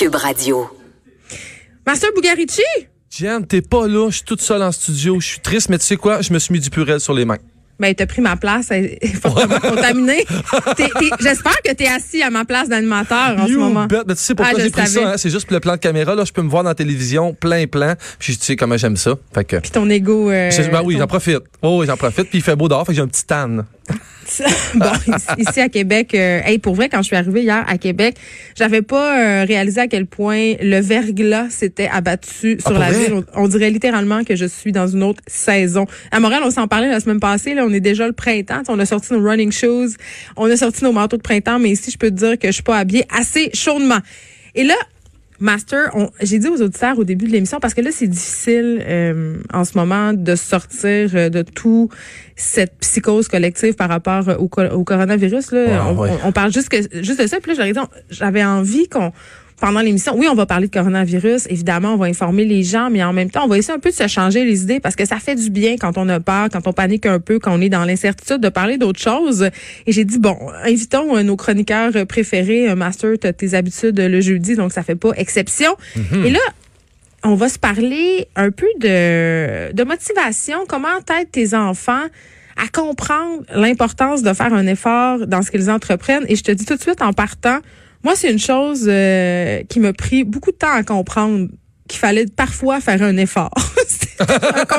Cube Radio. Master Bugarici? Jen, t'es pas là, je suis toute seule en studio, je suis triste, mais tu sais quoi, je me suis mis du purel sur les mains. Ben, t'as pris ma place, elle est fortement contaminée. J'espère que t'es assis à ma place d'animateur en ce You moment. bet. Mais tu sais pourquoi Ah, je j'ai pris savais. ça, hein? c'est juste pour le plan de caméra, là, je peux me voir dans la télévision, plein plan, puis tu sais comment j'aime ça? Fait que... Puis ton ego. euh, ben oui, ton- j'en profite. Oh, oui, j'en profite. Puis il fait beau dehors, fait que j'ai un petit tan. bon, ici, à Québec, euh, hey, pour vrai, quand je suis arrivée hier à Québec, j'avais pas euh, réalisé à quel point le verglas s'était abattu sur pour la ville. On, on dirait littéralement que je suis dans une autre saison. À Montréal, on s'en parlait la semaine passée. Là, on est déjà le printemps. On a sorti nos running shoes, on a sorti nos manteaux de printemps, mais ici, je peux te dire que je suis pas habillée assez chaudement. Et là, Master, on- j'ai dit aux auditeurs au début de l'émission, parce que là, c'est difficile euh, en ce moment de sortir euh, de tout cette psychose collective par rapport euh, au, co- au coronavirus. Là. Ouais, on, ouais. on- on parle juste, que, juste de ça. Puis là, j'avais envie qu'on pendant l'émission, oui, on va parler de coronavirus, évidemment, on va informer les gens, mais en même temps, on va essayer un peu de se changer les idées parce que ça fait du bien quand on a peur, quand on panique un peu, quand on est dans l'incertitude de parler d'autres choses. Et j'ai dit, bon, invitons euh, nos chroniqueurs préférés. Euh, Master, tu tes habitudes le jeudi, donc ça fait pas exception. Et là, on va se parler un peu de, de motivation, comment t'aider tes enfants à comprendre l'importance de faire un effort dans ce qu'ils entreprennent. Et je te dis tout de suite en partant, moi, c'est une chose euh, qui m'a pris beaucoup de temps à comprendre qu'il fallait parfois faire un effort. C'est un con-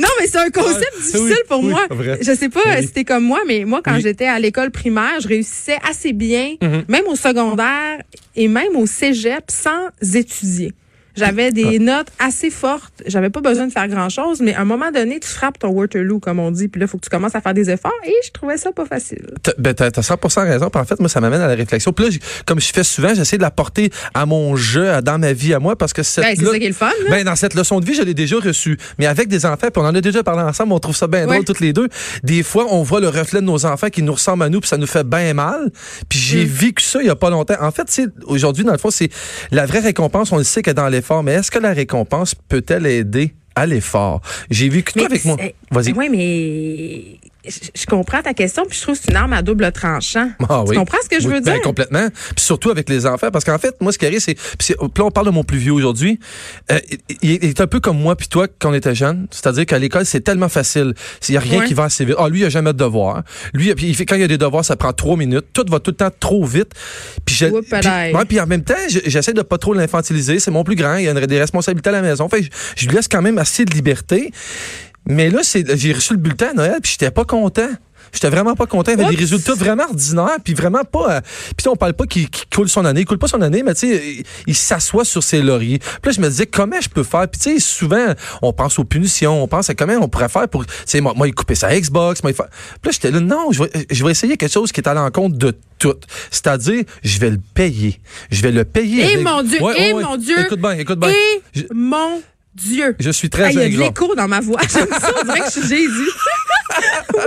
non, mais c'est un concept Ah, difficile oui, pour oui, moi. vrai. Je sais pas Oui. si c'était comme moi, mais moi, quand j'étais à l'école primaire, je réussissais assez bien, Mhm. même au secondaire et même au cégep, sans étudier. J'avais des notes assez fortes. J'avais pas besoin de faire grand chose, mais à un moment donné, tu frappes ton Waterloo, comme on dit, puis là, il faut que tu commences à faire des efforts et je trouvais ça pas facile. T'as ben, t'as- t'as 100% raison. Puis en fait, moi, ça m'amène à la réflexion. Puis là, comme je fais souvent, j'essaie de la porter à mon jeu, à- dans ma vie à moi, parce que cette Ben, c'est ça qui est le fun, là. Ben, dans cette leçon de vie, je l'ai déjà reçue. Mais avec des enfants, puis on en a déjà parlé ensemble, on trouve ça bien Ouais. drôle toutes les deux. Des fois, on voit le reflet de nos enfants qui nous ressemblent à nous, puis ça nous fait bien mal. Puis j'ai Mm. vécu ça il y a pas longtemps. En fait, aujourd'hui, dans le fond, c'est la vraie récompense, on le sait que dans l'effort, mais est-ce que la récompense peut-elle aider à l'effort? J'ai vécu toi avec moi. Vas-y. Oui, mais je, comprends ta question, puis je trouve que c'est une arme à double tranchant. Ah tu oui. comprends ce que je Oui, veux ben, dire? complètement. Puis surtout avec les enfants. Parce qu'en fait, moi, ce qui arrive, c'est. Puis là, on parle de mon plus vieux aujourd'hui. Euh, il, il est un peu comme moi puis toi quand on était jeune. C'est-à-dire qu'à l'école, c'est tellement facile. Il n'y a rien Ouais. qui va assez vite. Ah, lui, il a jamais de devoirs. Lui, puis il fait, quand il y a des devoirs, ça prend trois minutes. Tout va tout le temps trop vite. Puis, je- puis, ouais, puis en même temps, je- j'essaie de pas trop l'infantiliser. C'est mon plus grand. Il a une- des responsabilités à la maison. Fait je lui laisse quand même assez de liberté. Mais là, c'est, j'ai reçu le bulletin à Noël, puis j'étais pas content. J'étais vraiment pas content. Il y avait des résultats vraiment ordinaires, puis vraiment pas. euh, puis on parle pas qu'il coule son année, il coule pas son année, mais tu sais, il, il s'assoit sur ses lauriers. Puis là, je me disais comment je peux faire? Puis tu sais, souvent, on pense aux punitions, on pense à comment on pourrait faire pour, tu sais, moi, moi, il couper sa Xbox, moi, il faire. Puis là, j'étais là, non, je vais, je vais essayer quelque chose qui est à l'encontre de tout. C'est-à-dire, je vais le payer. Je vais le payer. Eh avec- mon Dieu, Ouais, eh ouais, ouais. mon Dieu. Écoute bien, écoute bien. Et Je- mon Dieu. Je suis très il y a de l'écho dans ma voix. J'aime ça, on dirait que je suis Jésus. wow,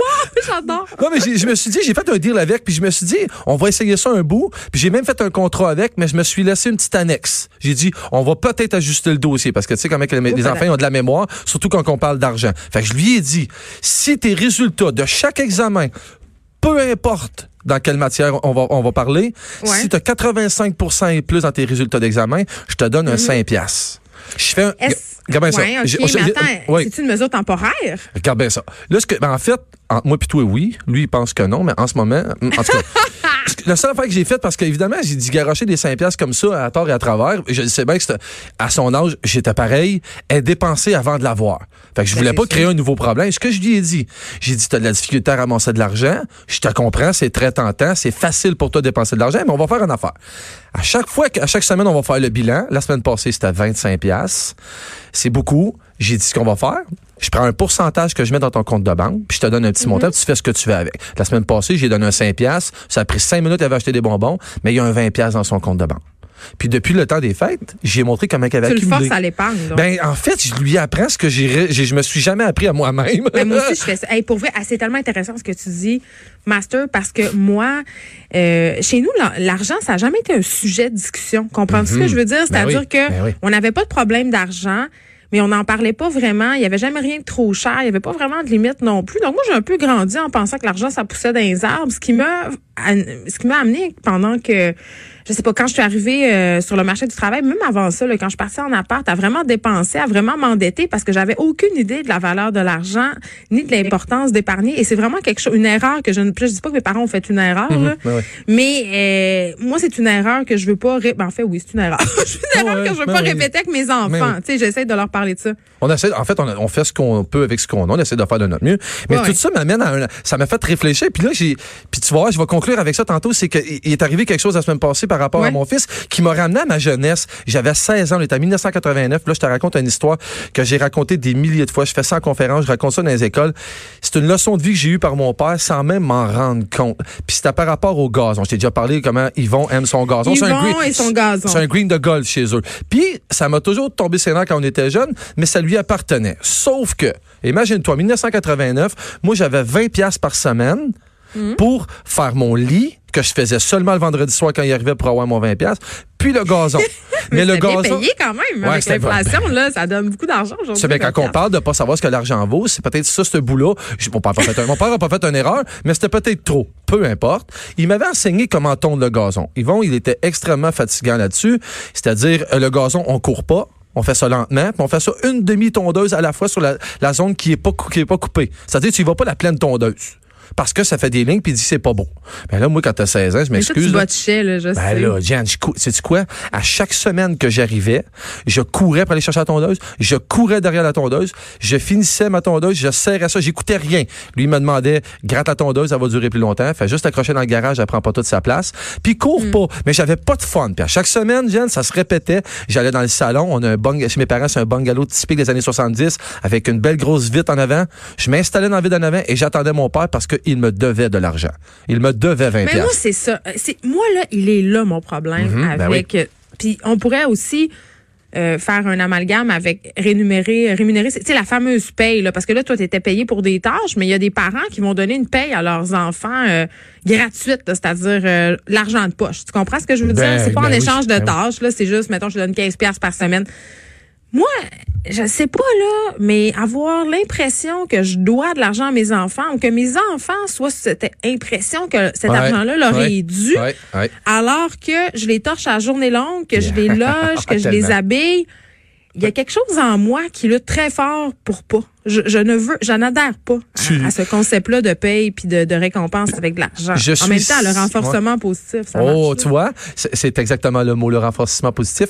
j'adore. Non, mais j'ai- je me suis dit, j'ai fait un deal avec, puis je me suis dit, on va essayer ça un bout, puis j'ai même fait un contrat avec, mais je me suis laissé une petite annexe. J'ai dit, on va peut-être ajuster le dossier, parce que tu sais comment que les, les enfants ils ont de la mémoire, surtout quand on parle d'argent. Fait que je lui ai dit, si tes résultats de chaque examen, peu importe dans quelle matière on va, on va parler, Ouais. si tu as 85% et plus dans tes résultats d'examen, je te donne un 5 piastres. Je fais un... Regarde bien ça. Ouais, J'ai- OK, j'ai- mais attends, ouais. c'est une mesure temporaire? Regarde bien ça. Là, ce que, ben, en fait, en- moi puis toi, oui. Lui, il pense que non, mais en ce moment, en tout cas, la seule affaire que j'ai faite, parce qu'évidemment, j'ai dit garocher des 5 piastres comme ça à tort et à travers. Je sais bien que c'était- à son âge, j'étais pareil, elle dépensait avant de l'avoir. Fait que je Ben, voulais pas créer un nouveau problème. Ce que je lui ai dit, j'ai dit, t'as de la difficulté à ramasser de l'argent. Je te comprends, c'est très tentant, c'est facile pour toi de dépenser de l'argent, mais on va faire une affaire. À chaque fois, à chaque semaine, on va faire le bilan. La semaine passée, c'était 25 piastres. C'est beaucoup. J'ai dit ce qu'on va faire. Je prends un pourcentage que je mets dans ton compte de banque, puis je te donne un petit montant, puis tu fais ce que tu veux avec. La semaine passée, j'ai donné un 5 piastres. Ça a pris 5 minutes, elle avait acheté des bonbons, mais il y a un 20 piastres dans son compte de banque. Puis depuis le temps des fêtes, j'ai montré comment elle avait Tu le accumulé. forces à l'épargne. Ben, en fait, je lui apprends ce que j'ai, je me suis jamais appris à moi-même. Ben, moi aussi, je fais ça. Hey, pour vrai, ah, c'est tellement intéressant ce que tu dis, Master, parce que moi, euh, chez nous, la- l'argent, ça n'a jamais été un sujet de discussion. Comprends-tu ce que je veux dire? C'est-à-dire oui, que ben oui. on n'avait pas de problème d'argent. Mais on n'en parlait pas vraiment. Il y avait jamais rien de trop cher. Il y avait pas vraiment de limite non plus. Donc moi, j'ai un peu grandi en pensant que l'argent, ça poussait dans les arbres. Ce qui m'a, ce qui m'a amené pendant que je sais pas, quand je suis arrivée euh, sur le marché du travail, même avant ça, là, quand je partie en appart, à vraiment dépenser, à vraiment m'endetter parce que j'avais aucune idée de la valeur de l'argent ni de l'importance d'épargner. Et c'est vraiment quelque chose, une erreur que je ne, je dis pas que mes parents ont fait une erreur, là, ben ouais. mais euh, moi c'est une erreur que je veux pas. Ré... Ben, en fait, oui, c'est une erreur. c'est une erreur Ouais, que je veux ben pas oui. répéter avec mes enfants. Tu sais, j'essaie de leur parler de ça. On essaie, en fait, on, fait ce qu'on peut avec ce qu'on a. On essaie de faire de notre mieux. Mais Ouais, tout ça m'amène à un, ça m'a fait réfléchir. Puis là, j'ai, puis tu vois, je vais conclure avec ça tantôt. C'est qu'il il est arrivé quelque chose la semaine passée par rapport à mon fils qui m'a ramené à ma jeunesse. J'avais 16 ans. On était en 1989. Là, je te raconte une histoire que j'ai racontée des milliers de fois. Je fais ça en conférence. Je raconte ça dans les écoles. C'est une leçon de vie que j'ai eue par mon père sans même m'en rendre compte. Puis c'était par rapport au gazon. Je t'ai déjà parlé comment Yvon aime son gazon. C'est un Yvon green- et son gazon. C'est un green de golf chez eux. Puis, ça m'a toujours tombé ses quand on était jeune, mais ça lui appartenait. Sauf que, imagine-toi, 1989, moi, j'avais 20 pièces par semaine Hmm. pour faire mon lit, que je faisais seulement le vendredi soir quand il arrivait pour avoir mon 20 pièces, puis le gazon. mais le c'était bien gazon... payé quand même. Ouais, avec l'inflation, là, ça donne beaucoup d'argent aujourd'hui. C'est bien, quand on 24. parle de pas savoir ce que l'argent vaut, c'est peut-être ça, ce bout-là. Je- Mon père n'a pas, fait une erreur, mais c'était peut-être trop. Peu importe. Il m'avait enseigné comment tondre le gazon. Yvon, il était extrêmement fatigant là-dessus. C'est-à-dire, euh, le gazon, on court pas. On fait ça lentement, puis on fait ça une demi-tondeuse à la fois sur la, la zone qui est pas, cou- qui est pas coupée. C'est-à-dire, tu y vas pas la pleine tondeuse. Parce que ça fait des lignes, puis il dit c'est pas bon. Ben là, moi, quand t'as 16 ans, je Mais ça, tu m'excuse. là. là, je Ben sais. là, Jan, je cou- sais-tu quoi? À chaque semaine que j'arrivais, je courais pour aller chercher la tondeuse, je courais derrière la tondeuse, je finissais ma tondeuse, je serrais ça, j'écoutais rien. Lui, il me demandait, gratte la tondeuse, elle va durer plus longtemps, fait juste accrocher dans le garage, elle prend pas toute sa place, puis cours Mm. pas. Mais j'avais pas de fun. Puis à chaque semaine, Jan, ça se répétait. J'allais dans le salon, on a un bung, chez mes parents, c'est un bungalow typique des années 70, avec une belle grosse vitre en avant. Je m'installais dans la vitre en avant et j'attendais mon père parce qu'il me devait de l'argent. Il me devait 20 Mais moi, c'est ça. Euh, C'est moi là, il est là mon problème Mhm, ben avec. euh, Puis on pourrait aussi euh, faire un amalgame avec rémunérer, rémunérer, tu sais la fameuse paye là, parce que là toi tu étais payé pour des tâches, mais il y a des parents qui vont donner une paye à leurs enfants euh, gratuite, c'est-à-dire euh, l'argent de poche. Tu comprends ce que je veux Ben, dire C'est pas en ben oui, échange de ben tâches là, c'est juste mettons je donne 15 pièces par semaine. Moi, je sais pas là, mais avoir l'impression que je dois de l'argent à mes enfants ou que mes enfants soient cette impression que cet Ouais, argent-là leur ouais, est dû, ouais, alors que je les torche à la journée longue, que je les loge, que je les habille. Il y a quelque chose en moi qui lutte très fort pour pas. Je, je ne veux, je n'adhère pas à, à ce concept-là de paye puis de, de récompense avec de l'argent. Je En suis- même temps, le renforcement positif, ça oh, marche. tu vois, c'est exactement le mot, le renforcement positif.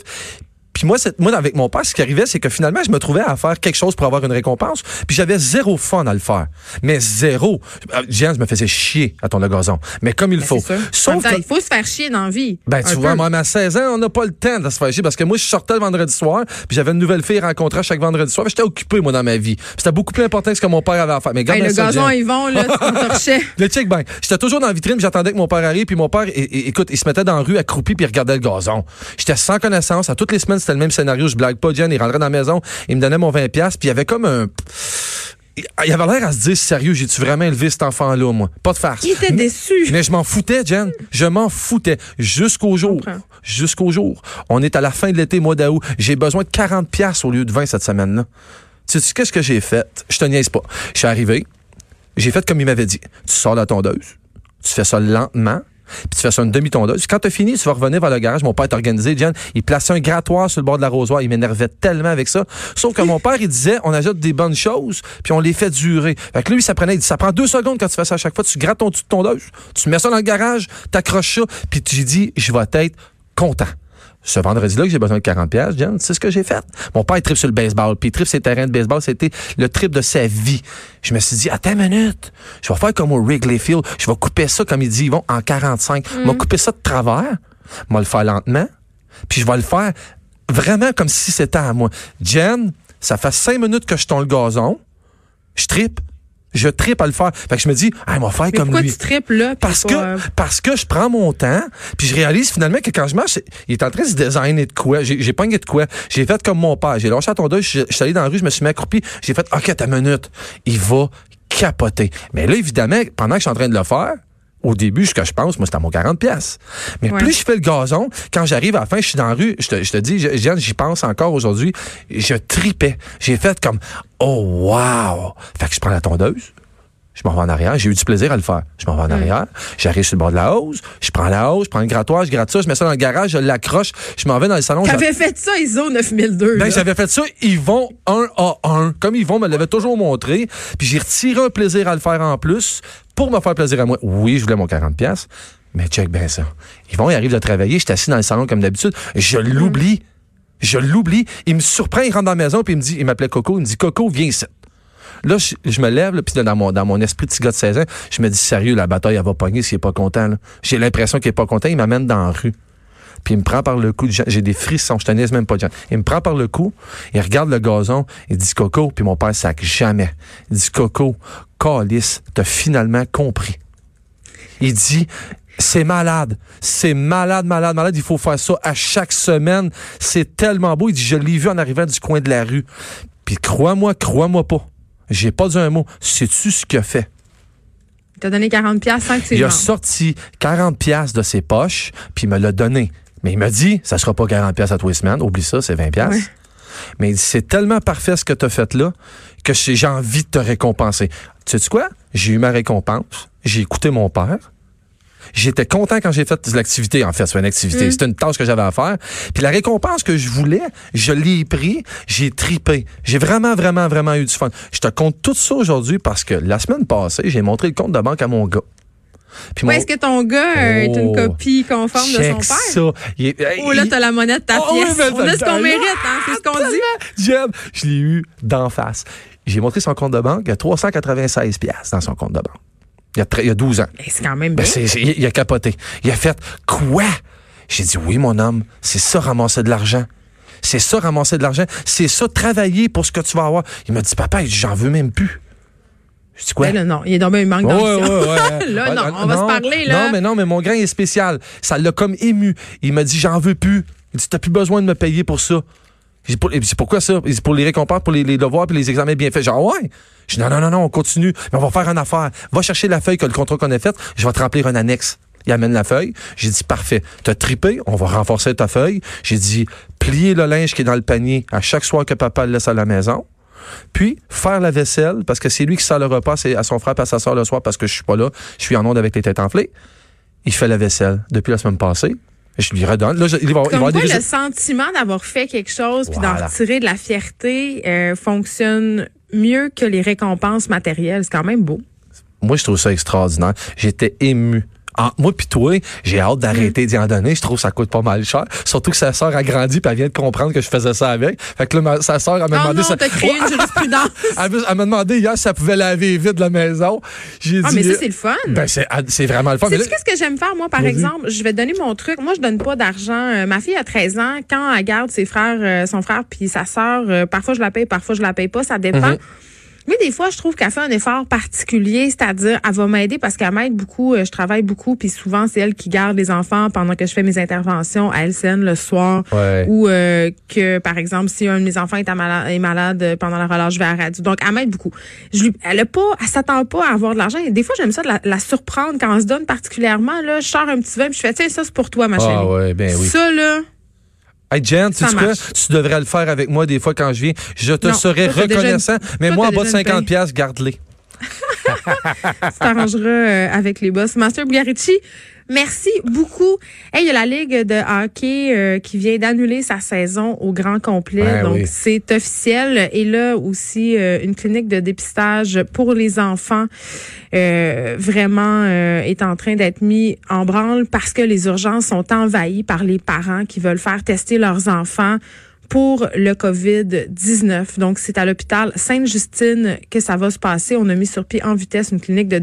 Puis moi, moi, avec mon père, ce qui arrivait, c'est que finalement, je me trouvais à faire quelque chose pour avoir une récompense. Puis j'avais zéro fun à le faire. Mais zéro. Euh, Jean, je me faisais chier à ton le gazon. Mais comme il Ben, faut. Sauf temps, que, il faut se faire chier dans la vie. ben, tu peu. vois, moi, à 16 ans, on n'a pas le temps de se faire chier parce que moi, je sortais le vendredi soir, puis j'avais une nouvelle fille rencontrée chaque vendredi soir. J'étais occupé, moi, dans ma vie. Puis C'était beaucoup plus important que ce que mon père avait à faire. Mais Hey, le ça, gazon, ils vont, là. Le check bang. J'étais toujours dans la vitrine, j'attendais que mon père arrive, puis mon père, écoute, il se mettait dans la rue accroupi, puis il regardait le gazon. J'étais sans connaissance. À toutes les semaines, c'était le même scénario. Je blague pas, Jen. Il rentrait dans la maison, il me donnait mon 20$, piastres, puis il y avait comme un. Il avait l'air à se dire, sérieux, j'ai-tu vraiment élevé cet enfant-là, moi? Pas de farce. Il était déçu. Mais je m'en foutais, Jen. Je m'en foutais. Jusqu'au jour. Jusqu'au jour. On est à la fin de l'été, mois d'août. J'ai besoin de 40 pièces au lieu de 20 cette semaine-là. Tu sais, qu'est-ce que j'ai fait? Je te niaise pas. Je suis arrivé. J'ai fait comme il m'avait dit. Tu sors la tondeuse. Tu fais ça lentement. Puis tu fais ça une demi-tondeuse. Quand t'as fini, tu vas revenir vers le garage. Mon père est organisé, Jen. Il plaçait un grattoir sur le bord de l'arrosoir. Il m'énervait tellement avec ça. Sauf que mon père, il disait, on ajoute des bonnes choses, puis on les fait durer. Fait que lui, ça prenait, il dit, ça prend deux secondes quand tu fais ça à chaque fois. Tu grattes ton dessus de tondeuse. Tu mets ça dans le garage, t'accroches ça, puis tu dis, je vais être content. Ce vendredi-là que j'ai besoin de 40 pièces, Jen, c'est ce que j'ai fait. Mon père, il tripe sur le baseball, puis il tripe ses terrains de baseball. C'était le trip de sa vie. Je me suis dit, attends une minute. Je vais faire comme au Wrigley Field. Je vais couper ça, comme ils disent, ils vont en 45. Je vais couper ça de travers. Je vais le faire lentement. Puis je vais le faire vraiment comme si c'était à moi. Jen, ça fait cinq minutes que je tourne le gazon. Je tripe. Je tripe à le faire. Fait que je me dis, ah, faire Mais comme pourquoi lui. tu tripes là? Parce que, euh, parce que je prends mon temps, puis je réalise finalement que quand je marche, il est en train de se designer de quoi. J'ai, pogné de quoi. J'ai fait comme mon père. J'ai lâché la tondeuse, je je suis allé dans la rue, je me suis mis accroupi. J'ai fait, OK, ta minute. Il va capoter. Mais là, évidemment, pendant que je suis en train de le faire, au début, ce que je pense, moi, c'était à mon 40 pièces. Mais Ouais. plus je fais le gazon, quand j'arrive à la fin, je suis dans la rue, je te, je te dis, je- Jeanne, j'y pense encore aujourd'hui, je tripais. J'ai fait comme, oh wow! Fait que je prends la tondeuse, Je m'en vais en arrière. J'ai eu du plaisir à le faire. Je m'en vais en arrière. J'arrive sur le bord de la hausse. Je prends la hausse, je prends le grattoir, je gratte ça, je mets ça dans le garage, je l'accroche. Je m'en vais dans le salon. T'avais fait ça, ISO 9002. Ben, j'avais fait ça, Yvon 1 à 1. Comme Yvon me l'avait toujours montré. Puis j'ai retiré un plaisir à le faire en plus pour me faire plaisir à moi. Oui, je voulais mon 40$. Mais check bien ça. Yvon, il arrive de travailler, j'étais assis dans le salon comme d'habitude. Je l'oublie. Je l'oublie. Il me surprend, il rentre dans la maison, puis il me dit, il m'appelait Coco, il me dit, Coco, viens ici. Là, je, me lève, puis dans mon, dans mon esprit de petit gars de 16 ans, je me dis, sérieux, la bataille, elle va pogner s'il est pas content. J'ai l'impression qu'il est pas content. Il m'amène dans la rue. Puis il me prend par le cou. J'ai des frissons, je te même pas de. Il me prend par le cou, il regarde le gazon, il dit Coco, puis mon père sac jamais. Il dit Coco, Calice, t'as finalement compris. Il dit c'est malade. C'est malade, malade, malade. Il faut faire ça à chaque semaine. C'est tellement beau. Il dit, je l'ai vu en arrivant du coin de la rue. Puis crois-moi, crois-moi pas. J'ai pas dit un mot. Sais-tu ce qu'il a fait? Il t'a donné 40 pièces sans que Il a sorti 40 pièces de ses poches, puis il me l'a donné. Mais il m'a dit, ça sera pas 40 pièces à tous les semaines. Oublie ça, c'est 20 pièces. Mais c'est tellement parfait ce que tu as fait là que j'ai envie de te récompenser. Tu sais quoi? J'ai eu ma récompense. J'ai écouté mon père. J'étais content quand j'ai fait l'activité. En fait, c'est une activité. Mm. C'était une tâche que j'avais à faire. Puis la récompense que je voulais, je l'ai pris. J'ai tripé. J'ai vraiment, vraiment, vraiment eu du fun. Je te compte tout ça aujourd'hui parce que la semaine passée, j'ai montré le compte de banque à mon gars. Puis Est-ce que ton gars est une oh, copie conforme de son père? Ça. Il oh là, t'as la monnaie de ta oh, pièce. on a ce qu'on mérite, hein? c'est ce qu'on dit. J'aime. Je l'ai eu d'en face. J'ai montré son compte de banque. Il y a 396 pièces dans son compte de banque. Il y a, 12 ans. C'est quand même ben, bien. il, a capoté. Il a fait quoi? J'ai dit oui, mon homme, c'est ça ramasser de l'argent. C'est ça ramasser de l'argent. C'est ça travailler pour ce que tu vas avoir. Il m'a dit, papa, j'en veux même plus. Je dis quoi? Ben là, non, il est dans un manque d'ambition. Ouais, ouais, là, non, on va se parler, là. Non, mais non, mais mon grain est spécial. Ça l'a comme ému. Il m'a dit, j'en veux plus. Il dit, t'as plus besoin de me payer pour ça. C'est pourquoi ça? C'est pour les récompenses, pour les, devoirs puis les examens bien faits. Genre, ouais. Je dis, non, non, non, non, on continue. Mais on va faire une affaire. Va chercher la feuille que le contrat qu'on a fait. Je vais te remplir un annexe. Il amène la feuille. J'ai dit, parfait. T'as tripé. On va renforcer ta feuille. J'ai dit, plier le linge qui est dans le panier à chaque soir que papa le laisse à la maison. Puis, faire la vaisselle, parce que c'est lui qui sort le repas, c'est à son frère et à sa soeur le soir parce que je suis pas là. Je suis en onde avec les têtes enflées. Il fait la vaisselle depuis la semaine passée. Je lui redonne. Là, il va, Comme quoi, le sentiment d'avoir fait quelque chose puis d'en retirer de la fierté euh, fonctionne mieux que les récompenses matérielles. C'est quand même beau. Moi, je trouve ça extraordinaire. J'étais ému moi puis toi, j'ai hâte d'arrêter d'y en donner. Je trouve que ça coûte pas mal cher. Surtout que sa sœur a grandi puis elle vient de comprendre que je faisais ça avec. Fait que là, sa sœur, elle m'a oh demandé... Non, ça... créé une jurisprudence. elle, m'a demandé hier si ça pouvait laver vite la maison. J'ai ah, mais ça, c'est le fun. Ben, c'est vraiment le fun. C'est qu'est-ce que j'aime faire, moi, par exemple? Je vais donner mon truc. Moi, je donne pas d'argent. Euh, ma fille a 13 ans. Quand elle garde ses frères, euh, son frère puis sa sœur, euh, parfois je la paye, parfois je la paye pas. Ça dépend. Mm-hmm. Mais des fois, je trouve qu'elle fait un effort particulier, c'est-à-dire, elle va m'aider parce qu'elle m'aide beaucoup. Euh, je travaille beaucoup, puis souvent, c'est elle qui garde les enfants pendant que je fais mes interventions à LCN le soir. Ou euh, que, par exemple, si un de mes enfants est malade, pendant la relâche, je vais à la radio. Donc, elle m'aide beaucoup. Je lui, elle a pas, elle s'attend pas à avoir de l'argent. Des fois, j'aime ça de la, surprendre quand on se donne particulièrement. Là, je sors un petit vin, puis je fais, tiens, ça, c'est pour toi, ma ah chérie. ouais, ben oui. Ça, là. Hey Jen, tu, quoi? tu devrais le faire avec moi des fois quand je viens. Je te serais reconnaissant. Mais moi, en bas de 50 pièces, garde-les. tu t'arrangeras euh, avec les boss. Master Bugarici, merci beaucoup. Hey, il y a la Ligue de hockey euh, qui vient d'annuler sa saison au grand complet. donc, c'est officiel. Et là aussi, euh, une clinique de dépistage pour les enfants vraiment est en train d'être mis en branle parce que les urgences sont envahies par les parents qui veulent faire tester leurs enfants pour le COVID-19. Donc, c'est à l'hôpital Sainte-Justine que ça va se passer. On a mis sur pied en vitesse une clinique de